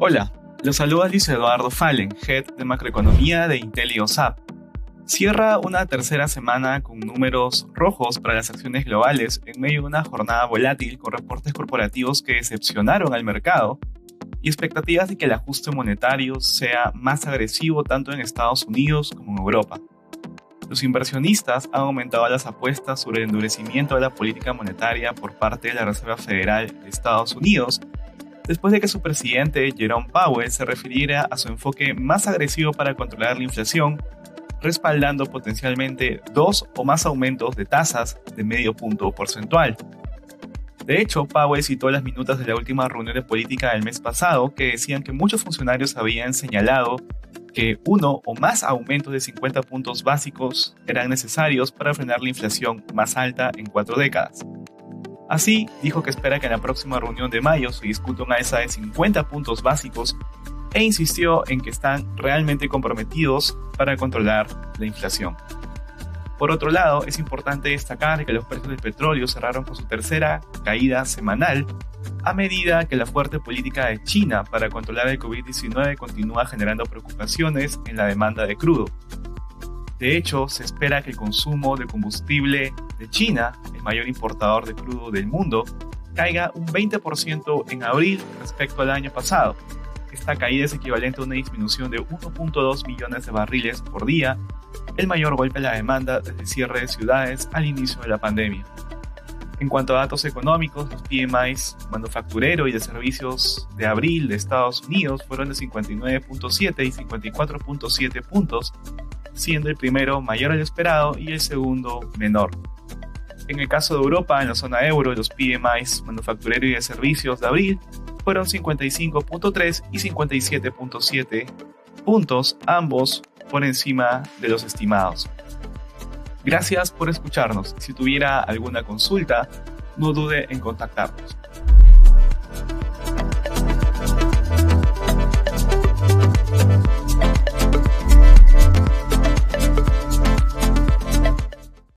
Hola, los saluda Luis Eduardo Fallen, Head de Macroeconomía de IntelioSAP. Cierra una tercera semana con números rojos para las acciones globales en medio de una jornada volátil con reportes corporativos que decepcionaron al mercado y expectativas de que el ajuste monetario sea más agresivo tanto en Estados Unidos como en Europa. Los inversionistas han aumentado las apuestas sobre el endurecimiento de la política monetaria por parte de la Reserva Federal de Estados Unidos después de que su presidente, Jerome Powell, se refiriera a su enfoque más agresivo para controlar la inflación, respaldando potencialmente dos o más aumentos de tasas de medio punto porcentual. De hecho, Powell citó las minutas de la última reunión de política del mes pasado que decían que muchos funcionarios habían señalado que uno o más aumentos de 50 puntos básicos eran necesarios para frenar la inflación más alta en cuatro décadas. Así, dijo que espera que en la próxima reunión de mayo se discuta una alza de 50 puntos básicos e insistió en que están realmente comprometidos para controlar la inflación. Por otro lado, es importante destacar que los precios del petróleo cerraron con su tercera caída semanal a medida que la fuerte política de China para controlar el COVID-19 continúa generando preocupaciones en la demanda de crudo. De hecho, se espera que el consumo de combustible de China, el mayor importador de crudo del mundo, caiga un 20% en abril respecto al año pasado. Esta caída es equivalente a una disminución de 1.2 millones de barriles por día, el mayor golpe a la demanda desde el cierre de ciudades al inicio de la pandemia. En cuanto a datos económicos, los PMIs manufacturero y de servicios de abril de Estados Unidos fueron de 59.7 y 54.7 puntos, siendo el primero mayor al esperado y el segundo menor. En el caso de Europa, en la zona euro, los PMIs manufacturero y de servicios de abril fueron 55.3 y 57.7 puntos, ambos por encima de los estimados. Gracias por escucharnos. Si tuviera alguna consulta, no dude en contactarnos.